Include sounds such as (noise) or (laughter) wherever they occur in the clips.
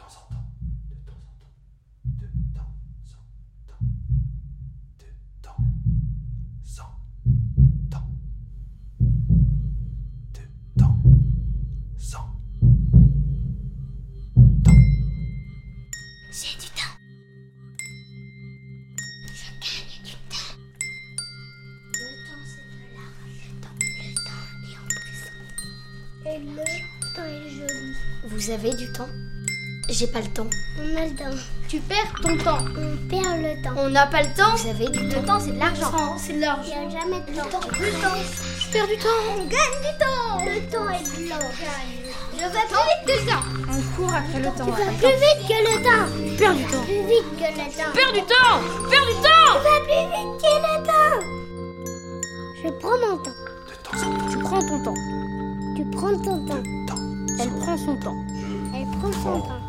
temps en temps, de temps en temps, de temps en temps, de temps en temps, de temps en temps. J'ai du temps. Je gagne du temps. Le temps, c'est de l'argent. Le temps est en prison. Et le temps est joli. Vous avez du temps? J'ai pas le temps. On a le temps. Tu perds ton temps. On perd le temps. On n'a pas le temps. Vous avez du Le temps temps, c'est de l'argent. C'est de Il n'y l'argent. a jamais de temps. Le temps. Je perds du temps. On gagne du temps. Le temps est blanc. Je vais plus vite que ça. On court après le temps. Tu vas plus vite que le temps. Perds du temps. Plus vite que le temps. Perds du temps. Perds du temps. Tu vas plus vite que le temps. Je prends mon temps. De temps en temps, Tu prends ton temps. Tu prends ton temps. temps. Elle prend son temps. Elle prend son temps.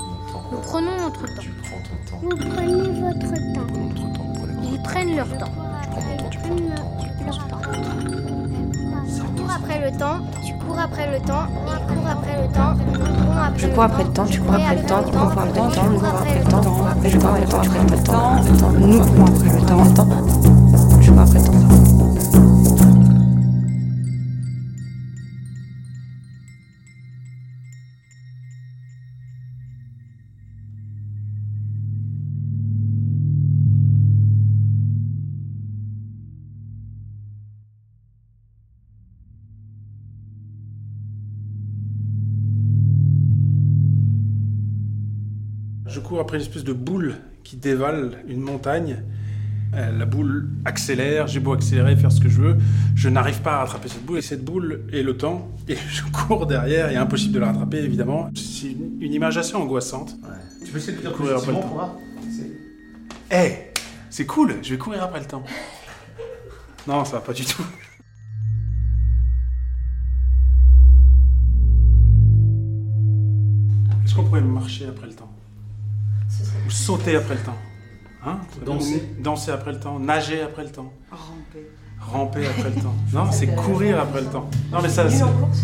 Nous prenons notre temps. Tu prends ton temps. Vous prenez votre temps. Prenons notre temps. Prenez Ils prennent leur temps. Ils prennent leur temps. Tu cours après le temps. Tu cours après le temps. Il court après le temps. On court après Je cours après le temps, tu cours après le temps, tu cours après le temps, je cours après le temps, je cours après le temps, je cours après le temps, nous courons après le temps, cours après une espèce de boule qui dévale une montagne. Euh, La boule accélère, j'ai beau accélérer, faire ce que je veux, je n'arrive pas à rattraper cette boule. Et cette boule est le temps, et (laughs) je cours derrière, et impossible de la rattraper évidemment. C'est une, image assez angoissante. Tu peux essayer de dire Courir après le temps. Eh, c'est cool, je vais courir après le temps. Non, ça va pas du tout. Est-ce qu'on pourrait marcher après le temps? Sauter après le temps Hein Danser. Danser après le temps, nager après le temps. Ramper. Ramper après le temps. (laughs) Non, c'est courir après le temps. Non, mais ça, c'est... en course,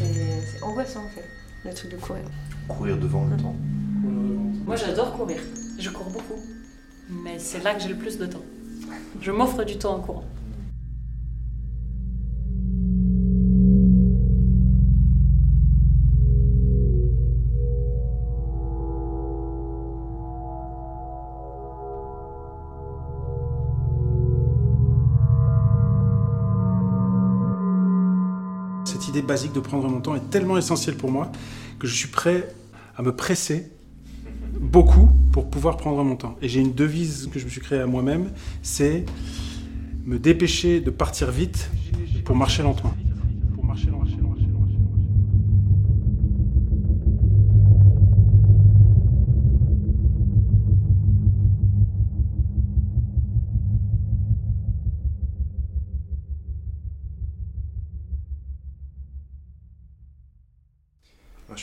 et c'est angoissant en fait, le truc de courir. Courir devant le temps. Moi, j'adore courir. Je cours beaucoup. Mais c'est là que j'ai le plus de temps. Je m'offre du temps en courant. Cette idée basique de prendre mon temps est tellement essentielle pour moi que je suis prêt à me presser beaucoup pour pouvoir prendre mon temps. Et j'ai une devise que je me suis créée à moi-même, c'est me dépêcher de partir vite pour marcher lentement.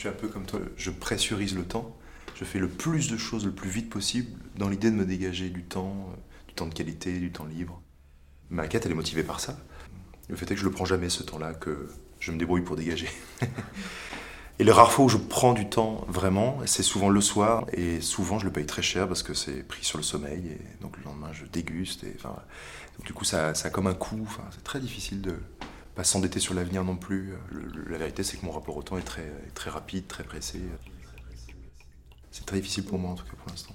Suis un peu comme toi, je pressurise le temps. Je fais le plus de choses le plus vite possible dans l'idée de me dégager du temps, euh, du temps de qualité, du temps libre. Ma quête, elle est motivée par ça. Le fait est que je le prends jamais ce temps-là, que je me débrouille pour dégager. (laughs) et les rares fois où je prends du temps vraiment, c'est souvent le soir, et souvent je le paye très cher parce que c'est pris sur le sommeil, et donc le lendemain je déguste. Et, enfin, du coup, ça, ça a comme un coût. Enfin, c'est très difficile de pas s'endetter sur l'avenir non plus. Le- le- la vérité, c'est que mon rapport au temps est très, très rapide, très pressé. C'est très difficile pour moi en tout cas pour l'instant.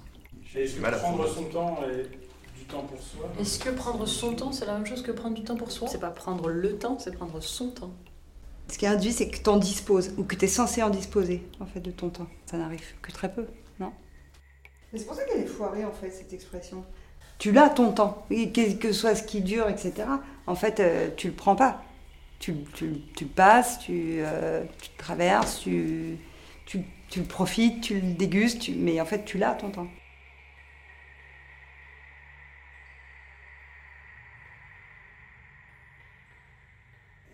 Est-ce que prendre son temps et du temps pour soi Est-ce que prendre son temps, c'est la même chose que prendre du temps pour soi? C'est pas prendre le temps, c'est prendre son temps. Ce qui est induit, c'est que tu en disposes, ou que tu es censé en disposer, en fait, de ton temps. Ça n'arrive que très peu, non? C'est pour ça qu'elle est foirée, en fait, cette expression. Tu l'as, ton temps, et que, que soit ce qui dure, etc. En fait, euh, tu le prends pas. Tu, tu, passes, tu, euh, tu traverses, tu, tu, tu le profites, tu le dégustes, tu- mais en fait, tu l'as, ton temps.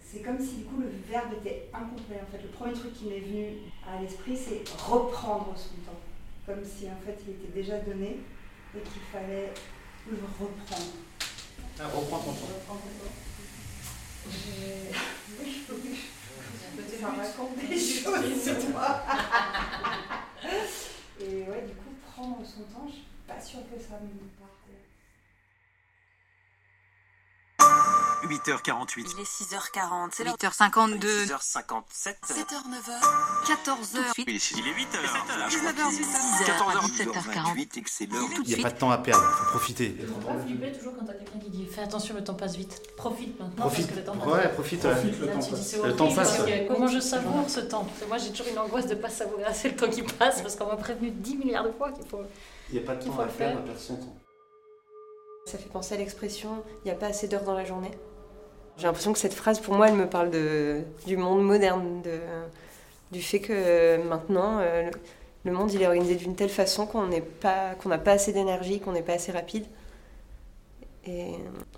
C'est comme si du coup le verbe était incomplet. En fait, le premier truc qui m'est venu à l'esprit, c'est reprendre son temps. Comme si en fait il était déjà donné et qu'il fallait le reprendre. Ah, Reprends ton temps je j'en raconte des choses sur (laughs) moi. et ouais, du coup, prendre son temps, je ne suis pas sûre que ça me 8h48. Il est 6h40, c'est 8h52. 6h57. 7h, 9h, 14h. Il est 6 il est 8h. 19h, 14h, 17h48. et que c'est l'heure. Il n'y a pas de temps à perdre, faut profiter. Faut pas flipper toujours quand t'as quelqu'un qui dit fais attention, le temps passe vite. Profite maintenant Profite. parce que le temps passe Ouais, profite. Profite, ouais. le Là, tu dis, Le temps passe. Comment je savoure ce temps? Parce que Moi, j'ai toujours une angoisse de pas savourer assez le temps qui passe parce qu'on m'a prévenu 10 milliards de fois qu'il faut. Il n'y a pas de temps à perdre, faire. à perdre son temps. Ça fait penser à l'expression il n'y a pas assez d'heures dans la journée. J'ai l'impression que cette phrase, pour moi, elle me parle de, du monde moderne, de, du fait que maintenant, euh, le, le monde il est organisé d'une telle façon qu'on n'est pas, qu'on n'a pas assez d'énergie, qu'on n'est pas assez rapide. Et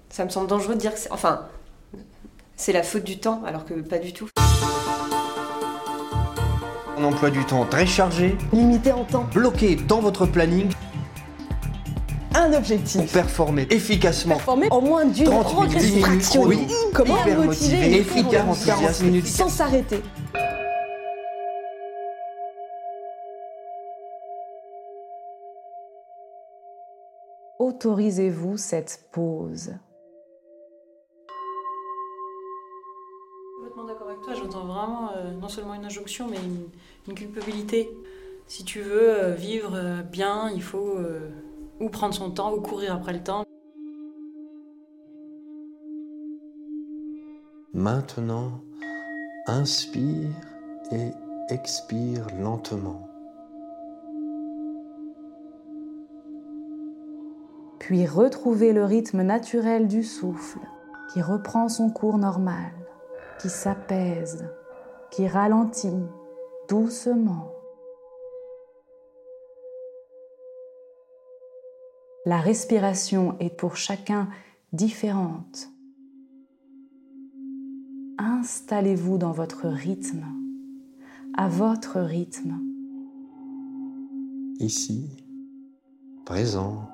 ça me semble dangereux de dire que c'est, enfin, c'est la faute du temps, alors que pas du tout. Un emploi du temps très chargé, Limité en temps. bloqué dans votre planning Un pour objectif. performer efficacement. Performer en moins d'une 30 30 minutes, 10 minutes fraction. chrono. Comment Hyper motiver motivé, et faire en efficace, 40 enthousiaste. minutes sans s'arrêter Autorisez-vous cette pause. complètement d'accord avec toi. J'entends vraiment euh, non seulement une injonction, mais une, une culpabilité. Si tu veux euh, vivre euh, bien, il faut euh, ou prendre son temps ou courir après le temps. Maintenant, inspire et expire lentement. Puis retrouvez le rythme naturel du souffle qui reprend son cours normal, qui s'apaise, qui ralentit doucement. La respiration est pour chacun différente. Installez-vous dans votre rythme, à votre rythme. Ici, présent,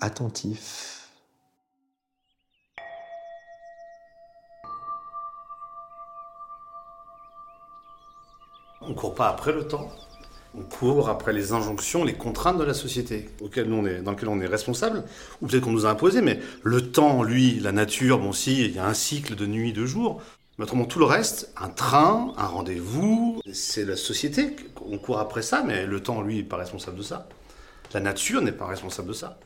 attentif. On court pas après le temps? On court après les injonctions, les contraintes de la société dans lesquelles on est responsable, ou peut-être qu'on nous a imposé, mais le temps, lui, la nature, bon si, il y a un cycle de nuit, de jour, mais autrement tout le reste, un train, un rendez-vous, c'est la société, on court après ça, mais le temps, lui, n'est pas responsable de ça. La nature n'est pas responsable de ça.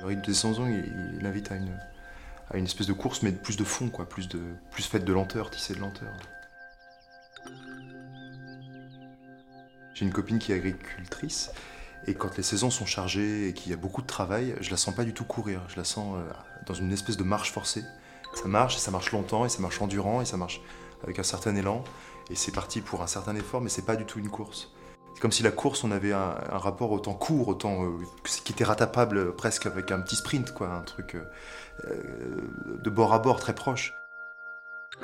Le rythme des 100 ans, il, il invite à une, à une espèce de course, mais de plus de fond, quoi, plus, de, plus faite de lenteur, tissée de lenteur. J'ai une copine qui est agricultrice, et quand les saisons sont chargées et qu'il y a beaucoup de travail, je la sens pas du tout courir, je la sens euh, dans une espèce de marche forcée. Ça marche, et ça marche longtemps, et ça marche endurant, et ça marche avec un certain élan, et c'est parti pour un certain effort, mais c'est pas du tout une course. C'est comme si la course, on avait un, rapport au temps court, au temps euh, qui était rattrapable euh, presque avec un petit sprint, quoi, un truc euh, de bord à bord très proche.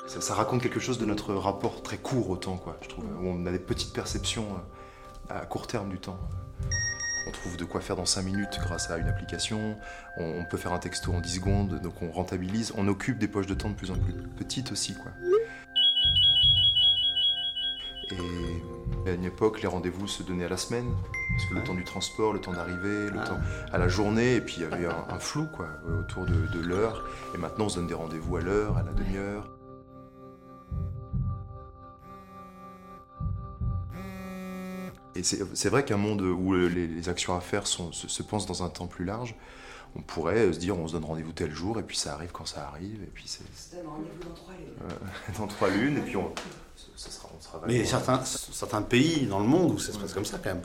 Ça, raconte quelque chose de notre rapport très court au temps, quoi, je trouve, on a des petites perceptions à court terme du temps. On trouve de quoi faire dans 5 minutes grâce à une application, on, on peut faire un texto en 10 secondes, donc on rentabilise, on occupe des poches de temps de plus en plus petites aussi, quoi. Et à une époque, les rendez-vous se donnaient à la semaine, parce que le temps du transport, le temps d'arriver, le Ah. temps à la journée, et puis il y avait un, un flou quoi, autour de, de l'heure. Et maintenant, on se donne des rendez-vous à l'heure, à la demi-heure. Et c'est vrai qu'un monde où les, les actions à faire sont- se, se pensent dans un temps plus large, on pourrait euh, se dire on se donne rendez-vous tel jour, et puis ça arrive quand ça arrive, et puis c'est Se donne rendez-vous dans trois lunes. euh, (laughs) dans trois lunes, et puis on, ça sera, on sera Mais certains, certains pays dans le monde où ça se passe comme ça quand même.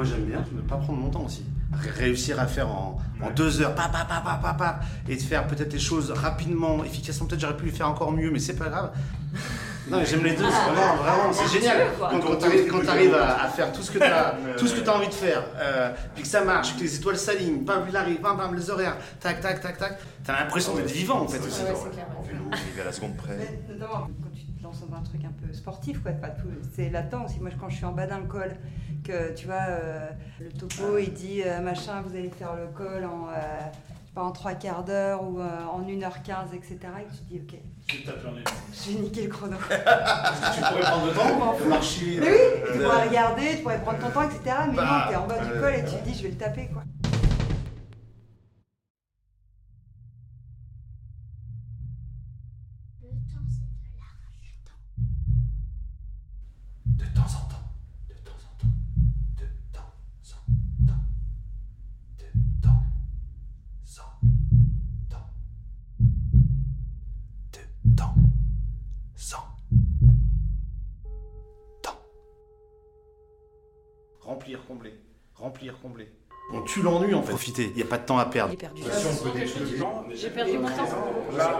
Moi j'aime bien ne pas prendre mon temps aussi. Ré- Réussir à faire en, en deux heures, pa, pa, pa, pa, pa, pa, et de faire peut-être les choses rapidement, efficacement. Peut-être j'aurais pu les faire encore mieux, mais c'est pas grave. Non, mais j'aime les deux, c'est vraiment, vraiment, c'est génial. Quand, quand quand t'arrives à, à faire tout ce que t'as, tout ce que t'as envie de faire, euh, puis que ça marche, que les étoiles s'alignent, bam, il arrive, bam, bam, les horaires, tac, tac, tac, tac. T'as l'impression d'être vivant en fait aussi. Arriver à la seconde près. Dans un truc un peu sportif, quoi, pas tout, c'est latent aussi. Moi, quand je suis en bas d'un col, que tu vois, euh, le topo, il dit euh, machin, vous allez faire le col en, euh, pas, en trois quarts d'heure ou en 1h15, etc. Et tu te dis, ok, je vais niquer le chrono. (laughs) Tu pourrais prendre le temps de marcher. Mais oui, tu pourrais regarder, tu pourrais prendre ton temps, etc. Mais Bah, non, t'es en bas du col et tu te dis, je vais le taper, quoi. Il n'y a pas de temps à perdre. Perdu. Si on peut détruire du temps, J'ai perdu mon temps.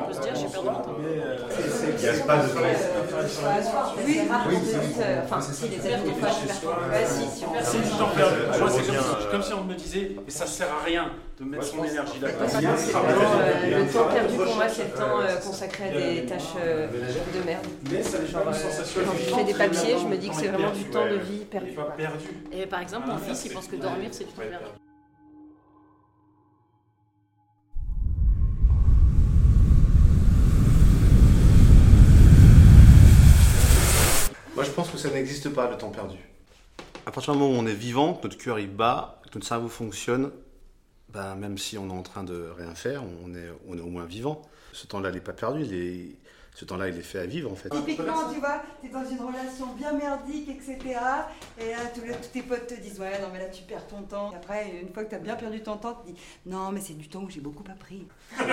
On peut se dire, j'ai perdu mon temps. Il n'y a pas de Oui, enfin, si les. Ouais, si, si, on perd. C'est du temps perdu. C'est reviens, comme, si- euh, comme si on me disait, mais ça sert à rien de mettre son énergie là-dedans. Euh, le temps perdu pour moi, c'est le temps euh, consacré à des tâches euh, de merde. Mais ça euh, quand je fais des papiers, je me dis que c'est vraiment du temps de vie perdu. Et par exemple, mon fils, il pense que dormir, c'est du temps perdu. Moi, je pense que ça n'existe pas, le temps perdu. À partir du moment où on est vivant, que notre cœur il bat, que notre cerveau fonctionne, ben, même si on est en train de rien faire, on est, on est au moins vivant. Ce temps-là, il n'est pas perdu, il est- ce temps-là, il est fait à vivre en fait. Typiquement, tu vois, t'es dans une relation bien merdique, etc. Et là, tous, les- tous tes potes te disent, ouais, non, mais là, tu perds ton temps. Et après, une fois que t'as bien perdu ton temps, tu te dis, non, mais c'est du temps que j'ai beaucoup appris. Bah,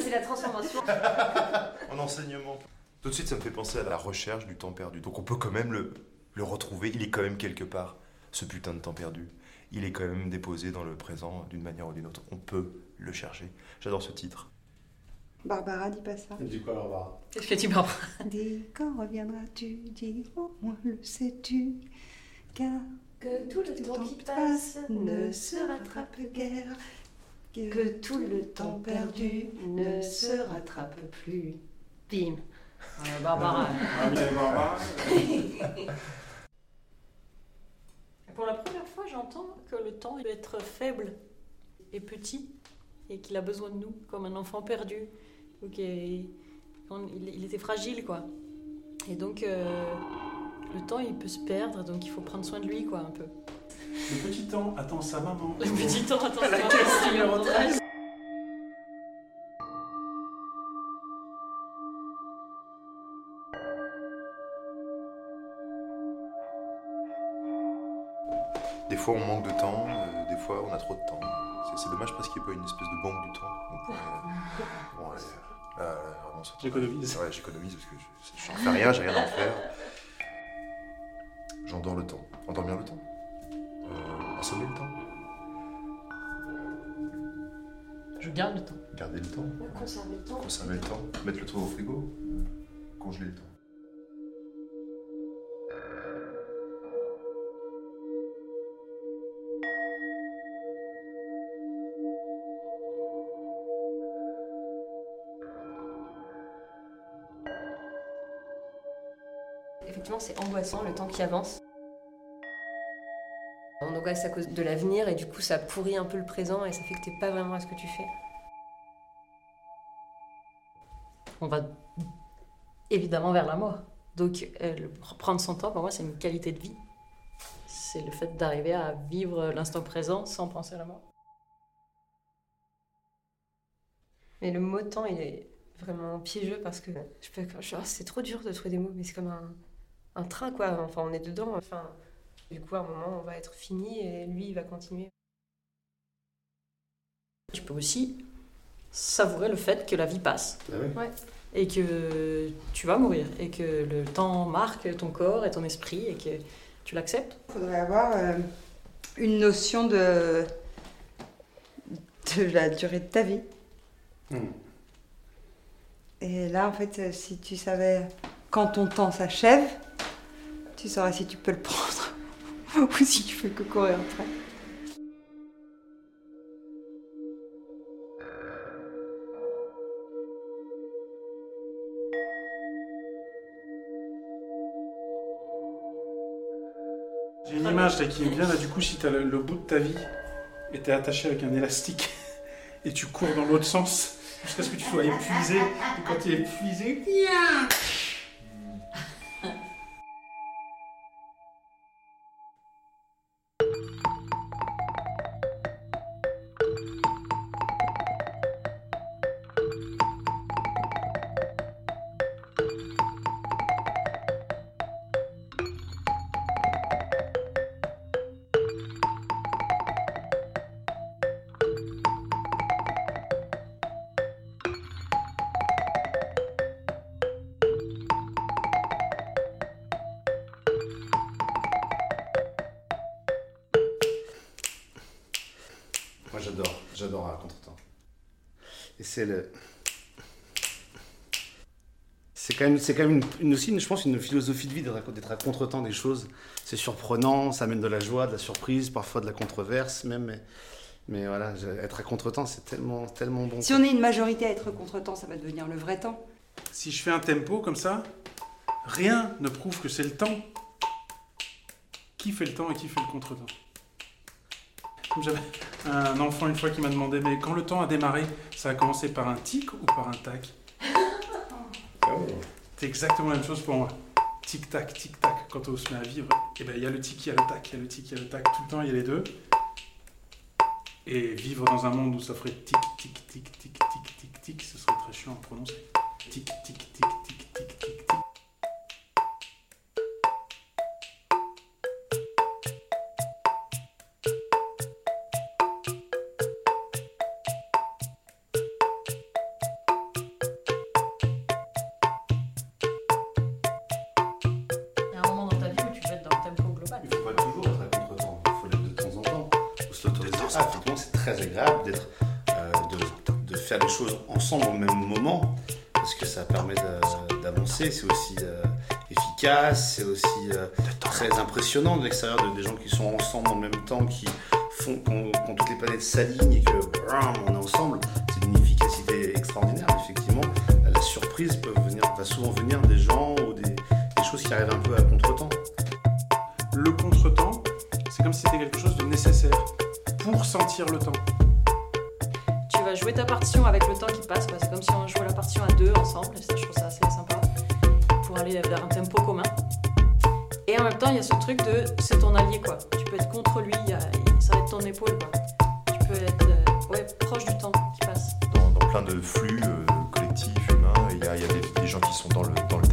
c'est la transformation. (laughs) En enseignement. Tout de suite, ça me fait penser à la recherche du temps perdu. Donc on peut quand même le, le retrouver. Il est quand même quelque part, ce putain de temps perdu. Il est quand même déposé dans le présent d'une manière ou d'une autre. On peut le chercher. J'adore ce titre. Barbara, dis pas ça. Du quoi, Barbara? Qu'est-ce que tu parles Dis quand reviendras-tu? Dis au moins le sais-tu? Car Que tout le temps qui passe passe ne se rattrape guère. Que tout le temps perdu ne se rattrape plus. Bim. Euh, Barbara. Ah. (laughs) Pour la première fois, j'entends que le temps peut être faible et petit et qu'il a besoin de nous, comme un enfant perdu. on- il, il était fragile, quoi. Et donc, euh, le temps, il peut se perdre, donc il faut prendre soin de lui, quoi, un peu. Le petit temps attend sa maman. Le petit temps attend sa La maman. caisse numéro 13. Fois, on manque de temps. euh, des fois, on a trop de temps. C'est- dommage parce qu'il n'y ait pas une espèce de banque du temps. On pourrait, euh, bon, allez, là, là, vraiment, ce temps- J'économise. Ouais, j'économise parce que je, je, n'en fais rien, j'ai rien à en faire. J'endors le temps. Endormir le temps. Euh, assommer le temps. Je garde le temps. Garder le temps. Conserver le temps. Conserver le temps. Mettre le temps au frigo. Congeler le temps. Effectivement, c'est angoissant le temps qui avance. On angoisse à cause de l'avenir et du coup, ça pourrit un peu le présent et ça fait que t'es pas vraiment à ce que tu fais. On va évidemment vers la mort. Donc, euh, prendre son temps, pour moi, c'est une qualité de vie. C'est le fait d'arriver à vivre l'instant présent sans penser à la mort. Mais le mot temps, il est vraiment piégeux parce que je peux, c'est trop dur de trouver des mots, mais c'est comme un, un train, quoi. Enfin, on est dedans. Enfin, du coup, à un moment, on va être fini et lui, il va continuer. Tu peux aussi savourer le fait que la vie passe. Ouais. Et que tu vas mourir. Et que le temps marque ton corps et ton esprit. Et que Tu l'acceptes Il faudrait avoir euh, une notion de, de la durée de ta vie. Hmm. Et là, en fait, euh, si tu savais quand ton temps s'achève, tu saurais si tu peux le prendre (laughs) ou si tu fais que courir après. J'ai une image qui me vient là, du coup, si tu as le, le bout de ta vie et tu es attaché avec un élastique (laughs) et tu cours dans l'autre sens jusqu'à ce que tu sois épuisé. Et quand tu es épuisé, Et c'est le. C'est quand même, c'est quand même une, une- aussi, une- je pense, une philosophie de vie d'être à, contre-temps des choses. C'est surprenant, ça amène de la joie, de la surprise, parfois de la controverse même. Mais, mais voilà, être à contre-temps, c'est tellement, tellement bon. Si on est une majorité à être contre-temps, ça va devenir le vrai temps. Si je fais un tempo comme ça, rien ne prouve que c'est le temps. Qui fait le temps et qui fait le contre-temps? J'avais un enfant une fois qui m'a demandé Mais quand le temps a démarré, ça a commencé par un tic ou par un tac (laughs) C'est exactement la même chose pour moi. Tic-tac, tic-tac. Quand on se met à vivre, eh ben, il y a le tic, il y a le tac, il y a le tic, il y a le tac. Tout le temps, il y a les deux. Et vivre dans un monde où ça ferait tic, tic, tic, tic, tic, tic, tic, ce serait très chiant à prononcer. Tic, tic, tic, tic, tic, tic, d'être, euh, de, de faire les choses ensemble au même moment, parce que ça permet d'avancer. C'est aussi euh, efficace, c'est aussi euh, très impressionnant de l'extérieur de, des gens qui sont ensemble en même temps, qui font quand, toutes les planètes s'alignent et que on est ensemble. C'est d'une efficacité extraordinaire. Effectivement, la surprise peut venir, va souvent venir des gens ou des, des choses qui arrivent un peu à contre-temps. Le contretemps, c'est comme si c'était quelque chose de nécessaire pour sentir le temps. Jouer ta partition avec le temps qui passe. C'est comme si on jouait la partition à deux ensemble. Et ça, je trouve ça assez sympa. Pour aller vers un tempo commun. Et en même temps, il y a ce truc de c'est ton allié, quoi. Tu peux être contre lui, il ça va être ton épaule, quoi. Tu peux être euh, ouais, proche du temps qui passe. dans, plein de flux euh, collectifs, humains. Il y a, des, gens qui sont dans le, dans le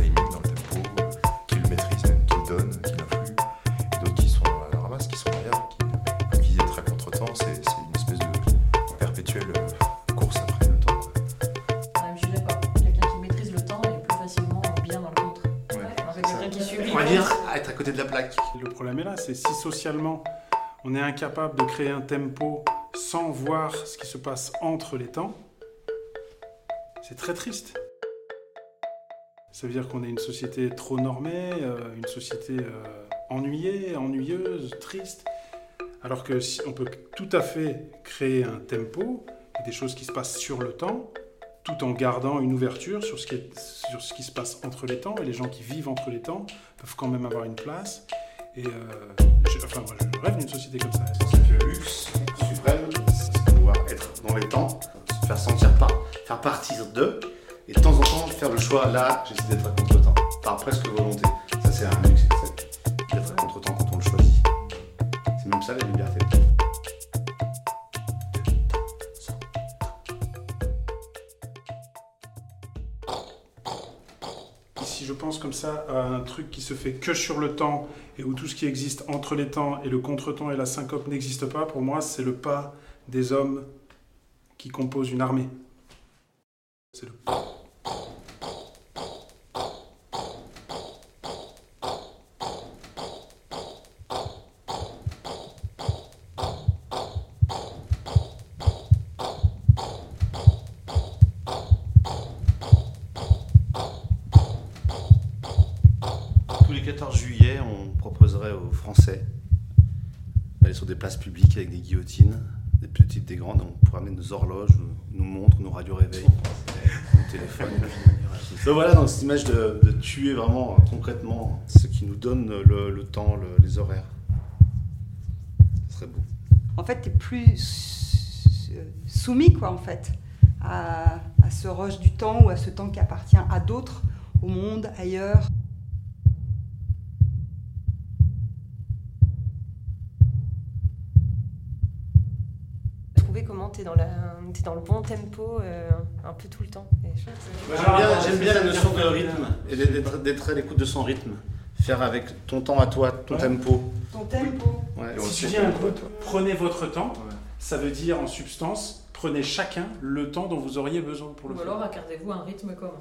Le problème est là, c'est si socialement on est incapable de créer un tempo sans voir ce qui se passe entre les temps, c'est très triste. Ça veut dire qu'on est une société trop normée, euh, une société euh, ennuyée, ennuyeuse, triste. Alors que si on peut tout à fait créer un tempo, des choses qui se passent sur le temps, tout en gardant une ouverture sur ce qui, sur ce qui se passe entre les temps. Et les gens qui vivent entre les temps peuvent quand même avoir une place. Et euh, enfin, moi, je rêve d'une société comme ça. Le luxe suprême, c'est de pouvoir être dans les temps, se faire sentir pas, faire partir d'eux, et de temps en temps faire le choix, là, j'essaie d'être à contre-temps, par presque volonté. Ça, c'est un luxe, ça à un truc qui se fait que sur le temps et où tout ce qui existe entre les temps et le contre-temps et la syncope n'existe pas, pour moi, c'est le pas des hommes qui composent une armée. C'est le aller sur des places publiques avec des guillotines, des petites, des grandes, on pourrait amener nos horloges, nos montres, nos radios réveil, nos téléphones. Donc voilà, dans cette image de, de tuer vraiment euh, concrètement ce qui nous donne le, le temps, le- les horaires. Ce serait beau. En fait, tu es plus soumis, quoi, en fait, à, à ce rush du temps ou à ce temps qui appartient à d'autres, au monde, ailleurs. Trouver comment tu es, dans le bon tempo euh, un peu tout le temps. Et je- Moi, J'aime bien, j'aime bien la notion de rythme et d'être d'être à l'écoute de son rythme. Faire avec ton temps à toi, ton Ouais. tempo. Ton tempo. Ouais. Si tu dis un groupe, prenez votre temps, ça veut dire en substance, prenez chacun le temps dont vous auriez besoin pour le Ou faire. alors accordez-vous un rythme commun.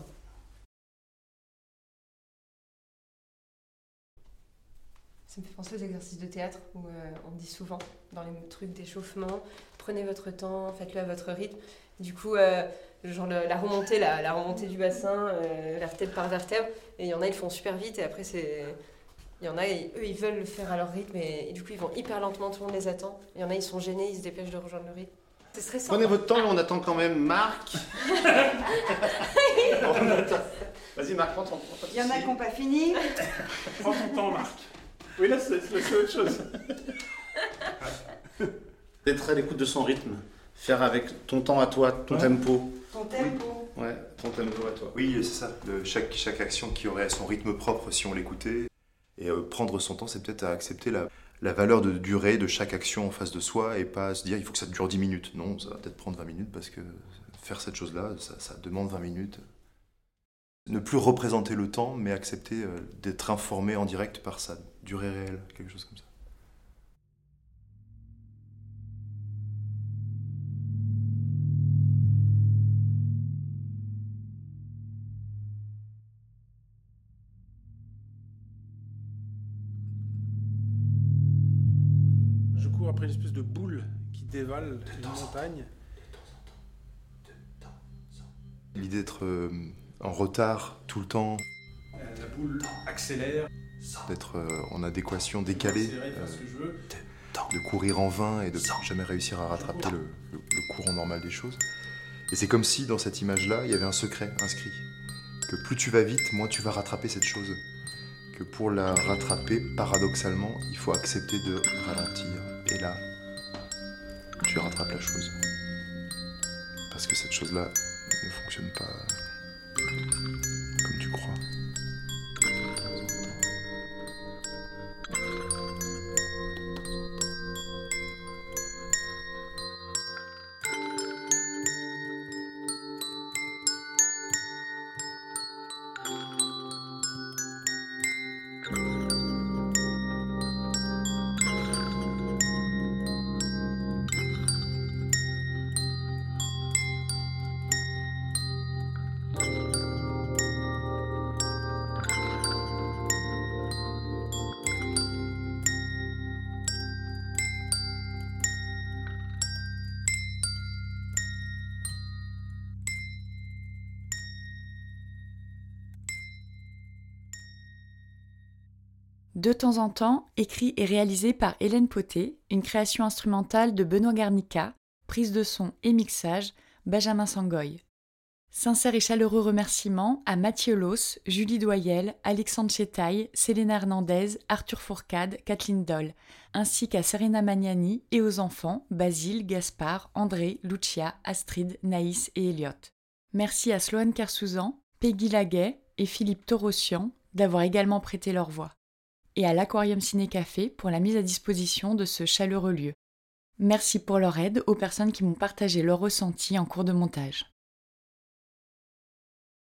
Ça me fait penser aux exercices de théâtre où euh, on dit souvent dans les trucs d'échauffement, prenez votre temps, faites-le à votre rythme. Du coup, euh, genre le- la remontée, la, la remontée du bassin, euh, vertèbre par vertèbre, et il y en a ils le font super vite et après c'est, il y en a ils- eux ils veulent le faire à leur rythme et, et du coup ils vont hyper lentement, tout le monde les attend. Il y en a ils sont gênés, ils se dépêchent de rejoindre le rythme. C'est stressant. Prenez votre temps, mais on attend quand même Marc. On (laughs) attend. Vas-y Marc, prends ton temps. Il y en a qui n'ont pas fini. Prends ton temps, Marc. Oui, là, c'est c'est autre chose. (laughs) D'être à l'écoute de son rythme. Faire avec ton temps à toi, ton Ouais. tempo. Ton tempo. Ouais, ton tempo à toi. Oui, c'est ça. Le- chaque, chaque action qui aurait son rythme propre si on l'écoutait. Et euh, prendre son temps, c'est peut-être à accepter la, la valeur de durée de chaque action en face de soi et pas se dire il faut que ça dure 10 minutes. Non, ça va peut-être prendre 20 minutes parce que faire cette chose-là, ça, ça demande 20 minutes. Ne plus représenter le temps, mais accepter euh, d'être informé en direct par sa durée réelle, quelque chose comme ça. Je cours après une espèce de boule qui dévale une montagne. L'idée d'être euh, en retard tout le temps, Euh, La boule accélère. D'être euh, en adéquation veux. euh, de courir en vain et de jamais réussir à rattraper le, le- le courant normal des choses. Et c'est comme si dans cette image-là, il y avait un secret inscrit. Que plus tu vas vite, moins tu vas rattraper cette chose. Que pour la rattraper, paradoxalement, il faut accepter de ralentir. Et là, tu rattrapes la chose. Parce que cette chose-là ne fonctionne pas De temps en temps, écrit et réalisé par Hélène Poté, une création instrumentale de Benoît Garnica, prise de son et mixage, Benjamin Sangoy. Sincères et chaleureux remerciements à Mathieu Loss, Julie Doyel, Alexandre Chetaille, Célène Hernandez, Arthur Fourcade, Kathleen Doll, ainsi qu'à Serena Magnani et aux enfants Basile, Gaspard, André, Lucia, Astrid, Naïs et Elliot. Merci à Sloane Kersouzan, Peggy Laguet et Philippe Torossian d'avoir également prêté leur voix et à l'Aquarium Ciné Café pour la mise à disposition de ce chaleureux lieu. Merci pour leur aide aux personnes qui m'ont partagé leurs ressentis en cours de montage.